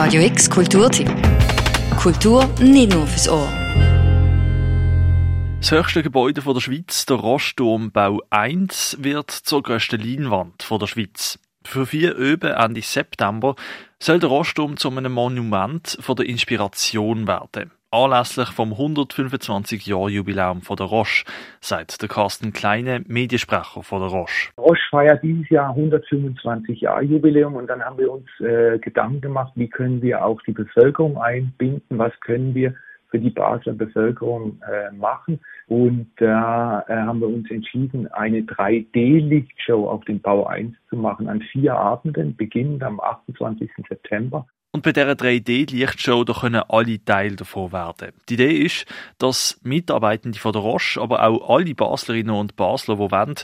Radio X Kulturtipp. Kultur nicht nur fürs Ohr. Das höchste Gebäude der Schweiz, der Rostturmbau 1, wird zur grössten Leinwand der Schweiz. Für vier Öben Ende September soll der Rosturm zu einem Monument der Inspiration werden. Anlässlich vom 125-Jahr-Jubiläum von der Roche, sagt der Carsten Kleine, Mediensprecher von der Roche. Roche feiert dieses Jahr 125 Jahre Jubiläum und dann haben wir uns äh, Gedanken gemacht, wie können wir auch die Bevölkerung einbinden, was können wir für die Basler Bevölkerung äh, machen. Und da äh, haben wir uns entschieden, eine 3D-Lichtshow auf dem Bau 1 zu machen an vier Abenden, beginnend am 28. September. Und bei dieser 3D-Lichtshow da können alle Teil davon werden. Die Idee ist, dass Mitarbeitende von der Roche, aber auch alle Baslerinnen und Basler, die wollen,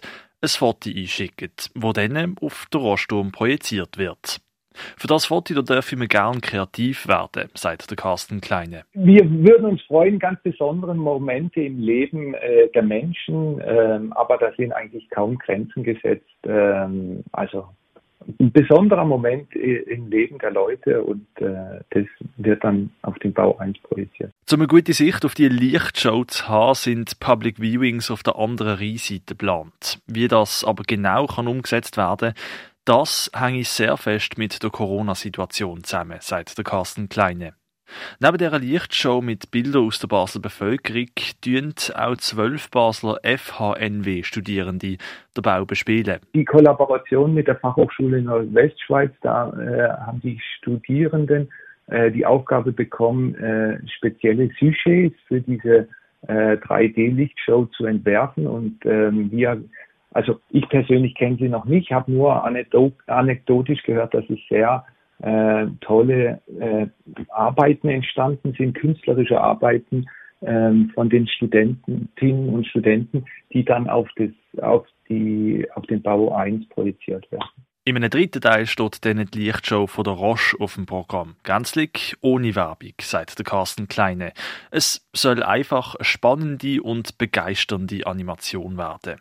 ein Foto einschicken, das dann auf der Roche projiziert wird. Für das Foto da dürfen wir gern kreativ werden, sagt der Carsten Kleine. Wir würden uns freuen, ganz besondere Momente im Leben äh, der Menschen, äh, aber da sind eigentlich kaum Grenzen gesetzt. Äh, also ein besonderer Moment im Leben der Leute und äh, das wird dann auf den Bau 1 projiziert. Um eine gute Sicht auf die Lichtshow zu haben, sind Public Viewings auf der anderen Rheinseite geplant. Wie das aber genau kann umgesetzt werden das hängt sehr fest mit der Corona-Situation zusammen, sagt der Carsten Kleine. Neben dieser Lichtshow mit Bildern aus der Basler Bevölkerung tun auch zwölf Basler FHNW-Studierende den Bau bespielen. Die Kollaboration mit der Fachhochschule Nordwestschweiz, da äh, haben die Studierenden äh, die Aufgabe bekommen, äh, spezielle Sujets für diese 3D-Lichtshow äh, zu entwerfen und ähm, wir also ich persönlich kenne sie noch nicht, habe nur anekdotisch gehört, dass es sehr äh, tolle äh, Arbeiten entstanden sind, künstlerische Arbeiten äh, von den Studentinnen und Studenten, die dann auf, das, auf, die, auf den Bau 1 projiziert werden. In einem dritten Teil steht dann die Lichtshow von der Roche auf dem Programm. Gänzlich ohne Werbung, sagt der Carsten Kleine. Es soll einfach eine spannende und begeisternde Animation werden.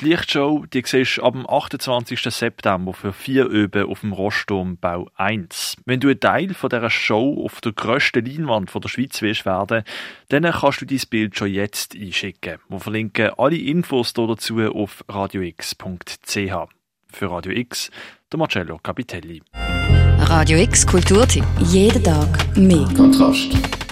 Die Lichtshow, die siehst du am 28. September für vier Öben auf dem Rosturmbau 1. Wenn du ein Teil von dieser Show auf der grössten Leinwand der Schweiz willst werden, dann kannst du dein Bild schon jetzt einschicken. Wir verlinken alle Infos dazu auf radiox.ch. Für Radio X, der Marcello Capitelli. Radio X Kulturtipp. Jeden Tag mehr. Kontrast.